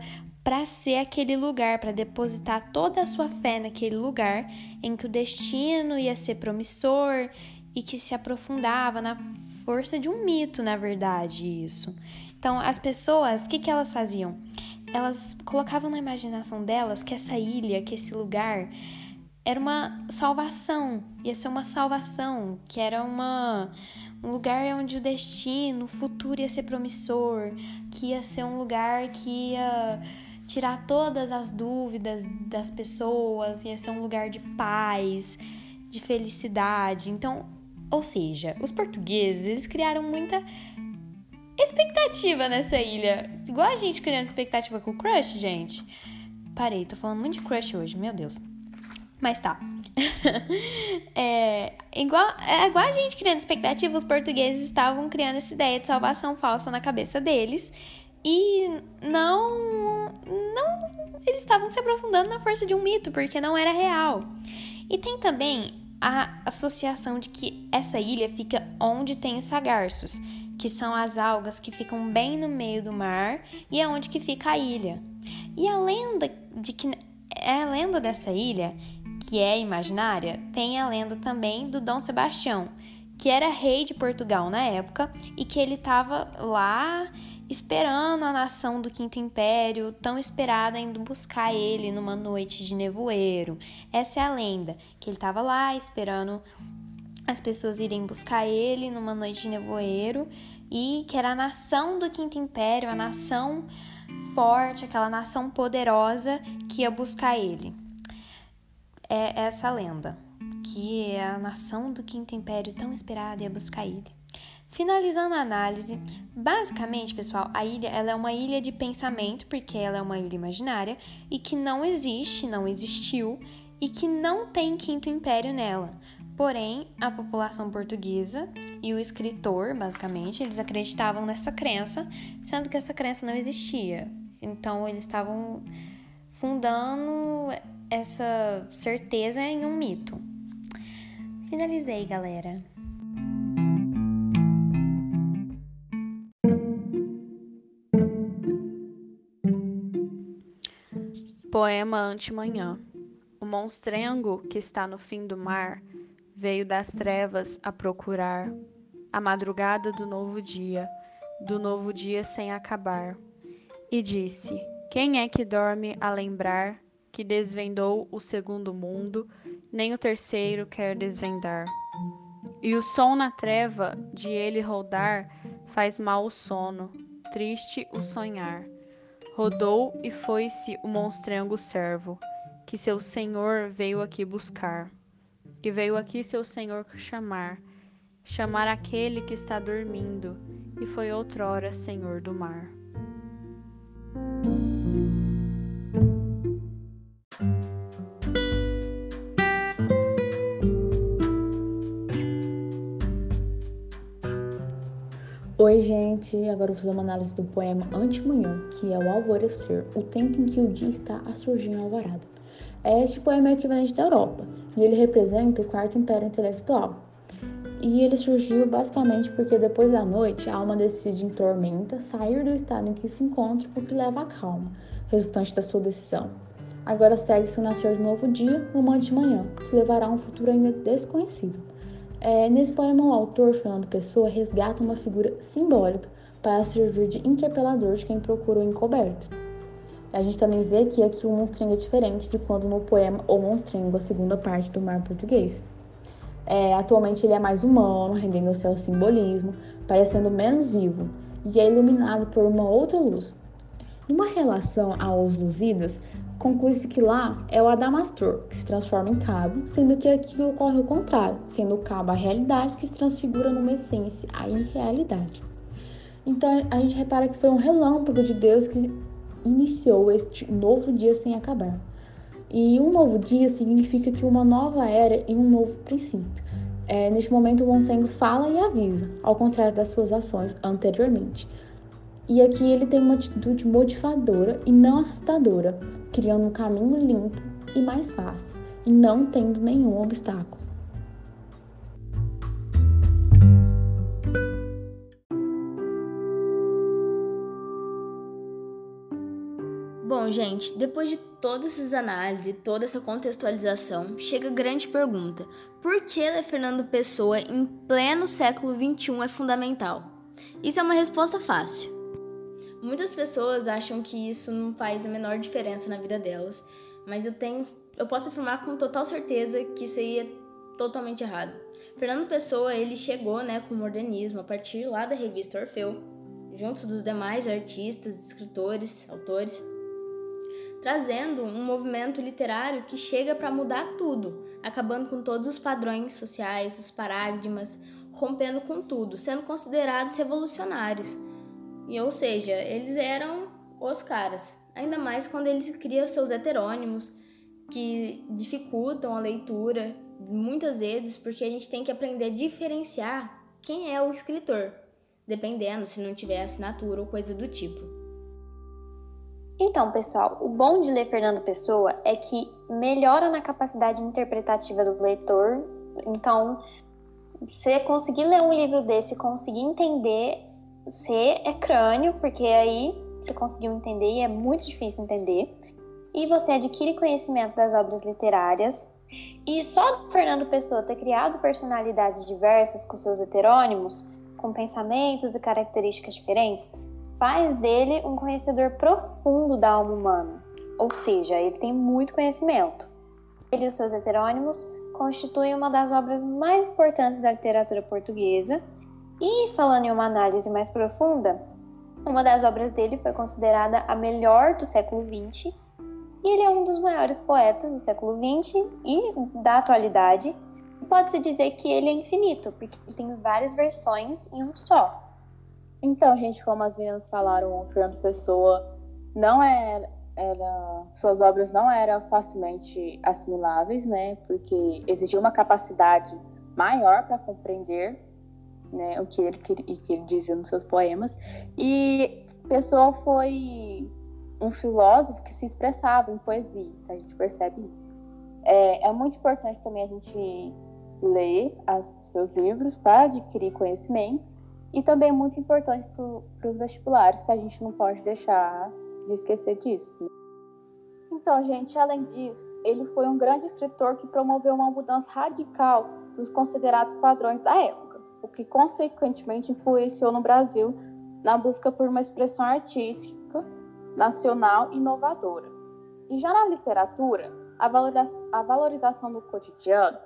para ser aquele lugar, para depositar toda a sua fé naquele lugar em que o destino ia ser promissor e que se aprofundava na força de um mito, na verdade, isso. Então, as pessoas, o que, que elas faziam? Elas colocavam na imaginação delas que essa ilha, que esse lugar era uma salvação, ia ser uma salvação, que era uma um lugar onde o destino, o futuro ia ser promissor, que ia ser um lugar que ia tirar todas as dúvidas das pessoas, ia ser um lugar de paz, de felicidade. Então, ou seja, os portugueses, eles criaram muita expectativa nessa ilha. Igual a gente criando expectativa com o crush, gente. parei, tô falando muito de crush hoje, meu Deus. Mas tá. é, igual, é igual a gente criando expectativa, os portugueses estavam criando essa ideia de salvação falsa na cabeça deles. E não. Eles estavam se aprofundando na força de um mito, porque não era real. E tem também a associação de que essa ilha fica onde tem os sagarços, que são as algas que ficam bem no meio do mar e é onde que fica a ilha. E a lenda de que é a lenda dessa ilha, que é imaginária, tem a lenda também do Dom Sebastião, que era rei de Portugal na época e que ele estava lá esperando a nação do Quinto Império, tão esperada indo buscar ele numa noite de nevoeiro. Essa é a lenda, que ele estava lá esperando as pessoas irem buscar ele numa noite de nevoeiro e que era a nação do Quinto Império, a nação forte, aquela nação poderosa que ia buscar ele. É essa lenda, que é a nação do Quinto Império tão esperada ia buscar ele. Finalizando a análise, basicamente, pessoal, a ilha ela é uma ilha de pensamento, porque ela é uma ilha imaginária e que não existe, não existiu e que não tem quinto império nela. Porém, a população portuguesa e o escritor, basicamente, eles acreditavam nessa crença, sendo que essa crença não existia. Então, eles estavam fundando essa certeza em um mito. Finalizei, galera. Poema Antemanhã. O monstrengo que está no fim do mar veio das trevas a procurar a madrugada do novo dia, do novo dia sem acabar. E disse: Quem é que dorme a lembrar que desvendou o segundo mundo, nem o terceiro quer desvendar? E o som na treva de ele rodar faz mal o sono, triste o sonhar. Rodou e foi-se o monstrengo servo, que seu senhor veio aqui buscar. Que veio aqui seu senhor chamar, chamar aquele que está dormindo, e foi outrora senhor do mar. Gente! Agora vou fazer uma análise do poema Antemanhã, que é o alvorecer, o tempo em que o dia está a surgir em alvorada. Este poema é equivalente da Europa, e ele representa o quarto império intelectual. E ele surgiu basicamente porque depois da noite a alma decide em tormenta sair do estado em que se encontra, o que leva à calma, resultante da sua decisão. Agora segue-se o nascer de novo dia, numa antemanhã, que levará a um futuro ainda desconhecido. É, nesse poema, o autor, Fernando Pessoa, resgata uma figura simbólica para servir de interpelador de quem procura o encoberto. A gente também vê que aqui o monstrengo é diferente de quando no poema O Monstrengo, a segunda parte do mar português. É, atualmente ele é mais humano, rendendo seu simbolismo, parecendo menos vivo, e é iluminado por uma outra luz. Numa relação aos luzidas, conclui-se que lá é o Adamastor, que se transforma em cabo, sendo que aqui ocorre o contrário, sendo o cabo a realidade que se transfigura numa essência, a irrealidade. Então a gente repara que foi um relâmpago de Deus que iniciou este novo dia sem acabar. E um novo dia significa que uma nova era e um novo princípio. É, neste momento, o Monsengo fala e avisa, ao contrário das suas ações anteriormente. E aqui ele tem uma atitude motivadora e não assustadora, criando um caminho limpo e mais fácil, e não tendo nenhum obstáculo. Bom, gente, depois de todas essas análises e toda essa contextualização, chega a grande pergunta: por que ler Fernando Pessoa em pleno século XXI é fundamental? Isso é uma resposta fácil. Muitas pessoas acham que isso não faz a menor diferença na vida delas, mas eu tenho, eu posso afirmar com total certeza que isso aí é totalmente errado. Fernando Pessoa, ele chegou, né, com o modernismo a partir lá da revista Orfeu, junto dos demais artistas, escritores, autores, trazendo um movimento literário que chega para mudar tudo, acabando com todos os padrões sociais, os paradigmas, rompendo com tudo, sendo considerados revolucionários. E ou seja, eles eram os caras. ainda mais quando ele cria seus heterônimos, que dificultam a leitura muitas vezes, porque a gente tem que aprender a diferenciar quem é o escritor, dependendo se não tiver assinatura ou coisa do tipo. Então, pessoal, o bom de ler Fernando Pessoa é que melhora na capacidade interpretativa do leitor. Então, você conseguir ler um livro desse, conseguir entender, você é crânio, porque aí você conseguiu entender e é muito difícil entender. E você adquire conhecimento das obras literárias. E só Fernando Pessoa ter criado personalidades diversas com seus heterônimos, com pensamentos e características diferentes, faz dele um conhecedor profundo da alma humana. Ou seja, ele tem muito conhecimento. Ele e os seus heterônimos constituem uma das obras mais importantes da literatura portuguesa. E, falando em uma análise mais profunda, uma das obras dele foi considerada a melhor do século XX, e ele é um dos maiores poetas do século XX e da atualidade. Pode-se dizer que ele é infinito, porque ele tem várias versões em um só. Então, gente, como as meninas falaram, o Fernando Pessoa não é era, suas obras não eram facilmente assimiláveis, né? Porque exigia uma capacidade maior para compreender né, o que ele, que ele dizia nos seus poemas. E Pessoa foi um filósofo que se expressava em poesia, a gente percebe isso. É, é muito importante também a gente ler os seus livros para adquirir conhecimentos e também é muito importante para os vestibulares, que a gente não pode deixar de esquecer disso. Né? Então, gente, além disso, ele foi um grande escritor que promoveu uma mudança radical dos considerados padrões da época, o que consequentemente influenciou no Brasil na busca por uma expressão artística nacional inovadora. E já na literatura, a valorização do cotidiano,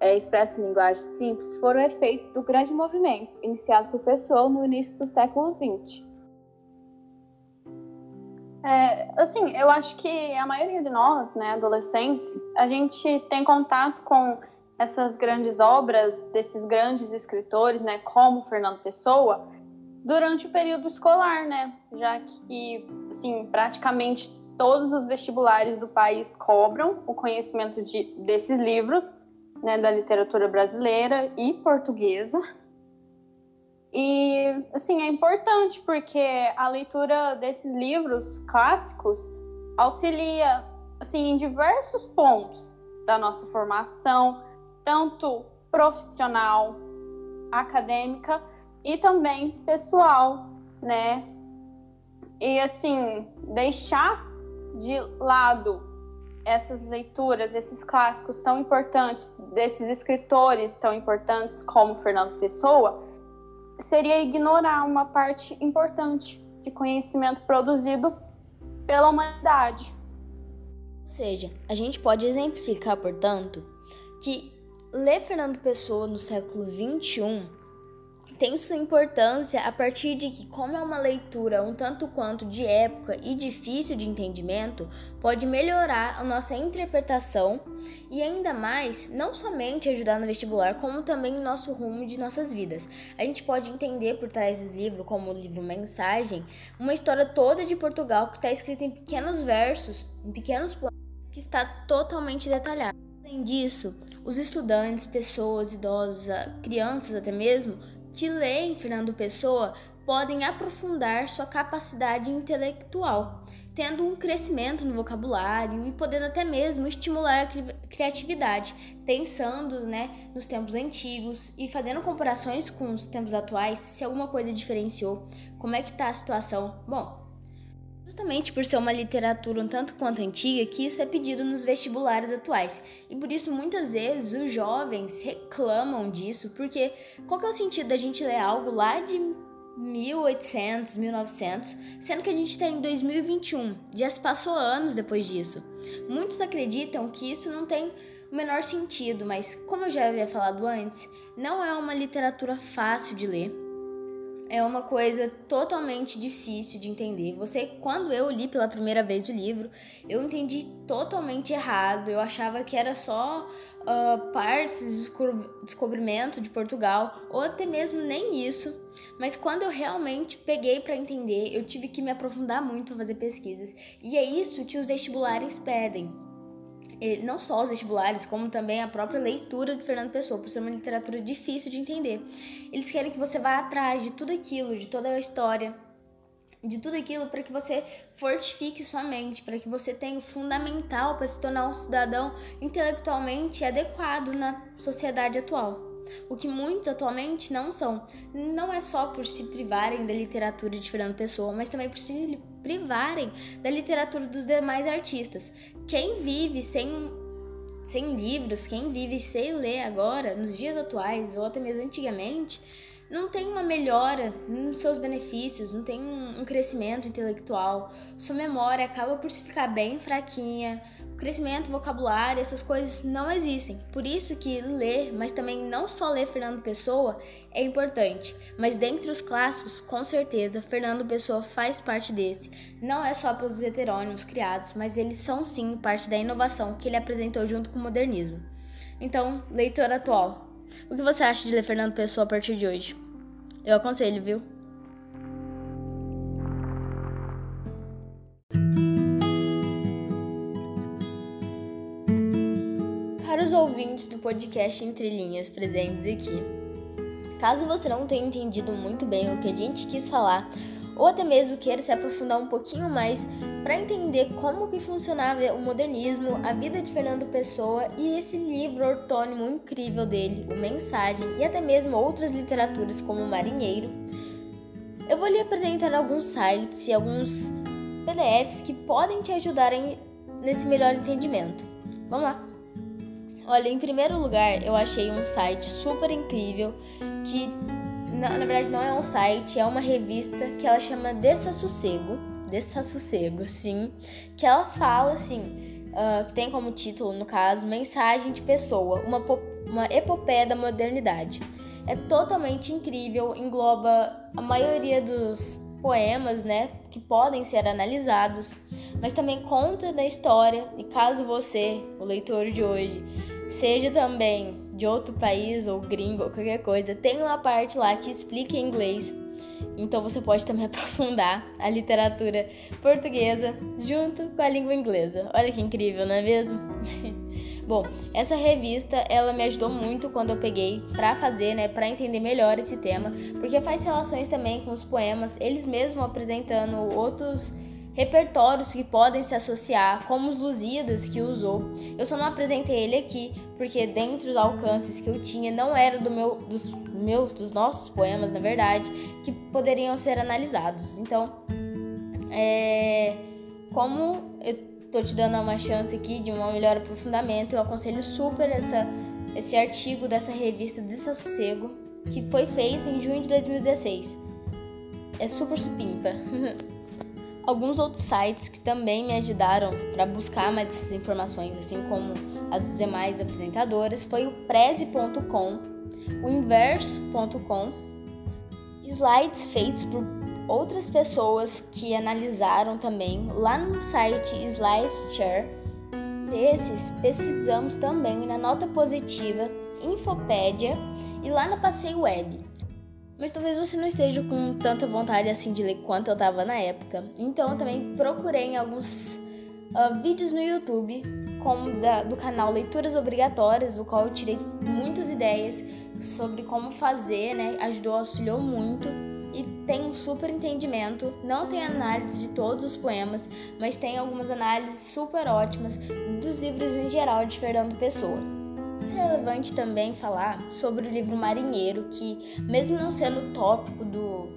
é, expressa em linguagem simples, foram efeitos do grande movimento iniciado por Pessoa no início do século XX é, assim, eu acho que a maioria de nós, né, adolescentes, a gente tem contato com essas grandes obras desses grandes escritores, né, como Fernando Pessoa, durante o período escolar, né, já que, assim, praticamente todos os vestibulares do país cobram o conhecimento de, desses livros, né, da literatura brasileira e portuguesa. E, assim, é importante porque a leitura desses livros clássicos auxilia, assim, em diversos pontos da nossa formação, tanto profissional, acadêmica e também pessoal, né? E, assim, deixar de lado essas leituras, esses clássicos tão importantes, desses escritores tão importantes como Fernando Pessoa, seria ignorar uma parte importante de conhecimento produzido pela humanidade. Ou seja, a gente pode exemplificar, portanto, que ler Fernando Pessoa no século XXI tem sua importância a partir de que, como é uma leitura um tanto quanto de época e difícil de entendimento, pode melhorar a nossa interpretação e ainda mais, não somente ajudar no vestibular, como também no nosso rumo de nossas vidas. A gente pode entender por trás do livro, como o livro Mensagem, uma história toda de Portugal que está escrita em pequenos versos, em pequenos poemas, que está totalmente detalhada. Além disso, os estudantes, pessoas idosas, crianças até mesmo, que leem Fernando Pessoa podem aprofundar sua capacidade intelectual, tendo um crescimento no vocabulário e podendo até mesmo estimular a criatividade, pensando né, nos tempos antigos e fazendo comparações com os tempos atuais, se alguma coisa diferenciou, como é que está a situação. Bom, Justamente por ser uma literatura um tanto quanto antiga, que isso é pedido nos vestibulares atuais. E por isso muitas vezes os jovens reclamam disso, porque qual que é o sentido da gente ler algo lá de 1800, 1900, sendo que a gente está em 2021, já se passou anos depois disso. Muitos acreditam que isso não tem o menor sentido, mas como eu já havia falado antes, não é uma literatura fácil de ler é uma coisa totalmente difícil de entender. Você, quando eu li pela primeira vez o livro, eu entendi totalmente errado. Eu achava que era só uh, partes do descobrimento de Portugal, ou até mesmo nem isso. Mas quando eu realmente peguei para entender, eu tive que me aprofundar muito fazer pesquisas. E é isso que os vestibulares pedem não só os vestibulares, como também a própria leitura de Fernando Pessoa, por ser uma literatura difícil de entender. Eles querem que você vá atrás de tudo aquilo, de toda a história, de tudo aquilo para que você fortifique sua mente, para que você tenha o fundamental para se tornar um cidadão intelectualmente adequado na sociedade atual o que muitos atualmente não são. Não é só por se privarem da literatura de Fernando Pessoa, mas também por se privarem da literatura dos demais artistas. Quem vive sem sem livros, quem vive sem ler agora, nos dias atuais ou até mesmo antigamente, não tem uma melhora nos seus benefícios, não tem um crescimento intelectual. Sua memória acaba por se ficar bem fraquinha, o crescimento, vocabulário, essas coisas não existem. Por isso que ler, mas também não só ler Fernando Pessoa é importante. Mas dentre os clássicos, com certeza, Fernando Pessoa faz parte desse. Não é só pelos heterônimos criados, mas eles são sim parte da inovação que ele apresentou junto com o modernismo. Então, leitor atual, o que você acha de ler Fernando Pessoa a partir de hoje? Eu aconselho, viu? Caros ouvintes do podcast Entre Linhas presentes aqui, caso você não tenha entendido muito bem o que a gente quis falar, ou até mesmo queira se aprofundar um pouquinho mais para entender como que funcionava o modernismo, a vida de Fernando Pessoa e esse livro ortônimo incrível dele, o Mensagem, e até mesmo outras literaturas como Marinheiro, eu vou lhe apresentar alguns sites e alguns PDFs que podem te ajudar nesse melhor entendimento. Vamos lá! Olha, em primeiro lugar, eu achei um site super incrível que na, na verdade não é um site, é uma revista que ela chama Desassossego. Desassossego, sim. Que ela fala assim, uh, tem como título, no caso, Mensagem de Pessoa, uma, uma epopeia da modernidade. É totalmente incrível, engloba a maioria dos poemas, né, que podem ser analisados, mas também conta da história e caso você, o leitor de hoje, seja também de outro país ou gringo ou qualquer coisa, tem uma parte lá que explica em inglês. Então você pode também aprofundar a literatura portuguesa junto com a língua inglesa. Olha que incrível, não é mesmo? Bom, essa revista ela me ajudou muito quando eu peguei para fazer, né, para entender melhor esse tema, porque faz relações também com os poemas, eles mesmos apresentando outros repertórios que podem se associar, como os Lusíadas que usou. Eu só não apresentei ele aqui, porque dentro dos alcances que eu tinha não era do meu, dos meus, dos nossos poemas, na verdade, que poderiam ser analisados. Então, é, como eu tô te dando uma chance aqui de um melhor aprofundamento, eu aconselho super essa, esse artigo dessa revista Desassossego, que foi feito em junho de 2016. É super supimpa. alguns outros sites que também me ajudaram para buscar mais essas informações, assim como as demais apresentadoras, foi o preze.com, o inverso.com, slides feitos por outras pessoas que analisaram também lá no site SlideShare. Desses, pesquisamos também na Nota Positiva, Infopédia e lá na Passeio Web. Mas talvez você não esteja com tanta vontade assim de ler quanto eu tava na época. Então eu também procurei em alguns uh, vídeos no YouTube, como da, do canal Leituras Obrigatórias, o qual eu tirei muitas ideias sobre como fazer, né? Ajudou, auxiliou muito e tem um super entendimento. Não tem análise de todos os poemas, mas tem algumas análises super ótimas dos livros em geral de Fernando Pessoa relevante também falar sobre o livro Marinheiro, que, mesmo não sendo o tópico do,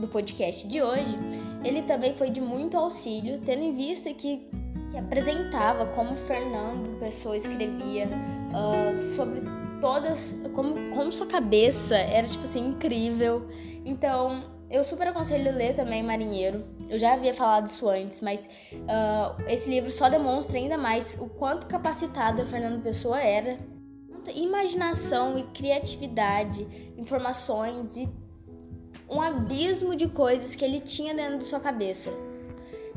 do podcast de hoje, ele também foi de muito auxílio, tendo em vista que, que apresentava como Fernando Pessoa escrevia uh, sobre todas. Como, como sua cabeça era, tipo assim, incrível. Então, eu super aconselho ler também Marinheiro. Eu já havia falado isso antes, mas uh, esse livro só demonstra ainda mais o quanto capacitado a Fernando Pessoa era imaginação e criatividade, informações e um abismo de coisas que ele tinha dentro de sua cabeça.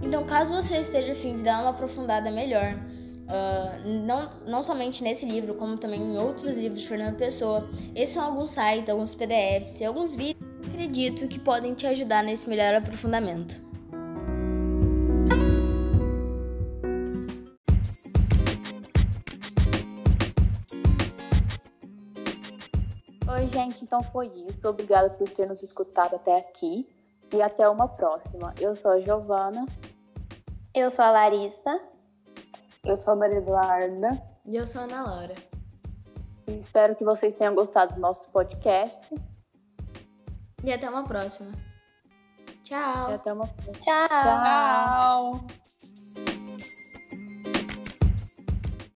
Então, caso você esteja afim de dar uma aprofundada melhor, uh, não, não somente nesse livro, como também em outros livros de Fernando Pessoa, esses são alguns sites, alguns PDFs e alguns vídeos que acredito que podem te ajudar nesse melhor aprofundamento. Gente, então foi isso. Obrigada por ter nos escutado até aqui e até uma próxima. Eu sou a Giovana. Eu sou a Larissa. Eu sou a Maria Eduarda. E eu sou a Ana Laura. E espero que vocês tenham gostado do nosso podcast. E até uma próxima. Tchau. E até uma próxima. Tchau. Tchau.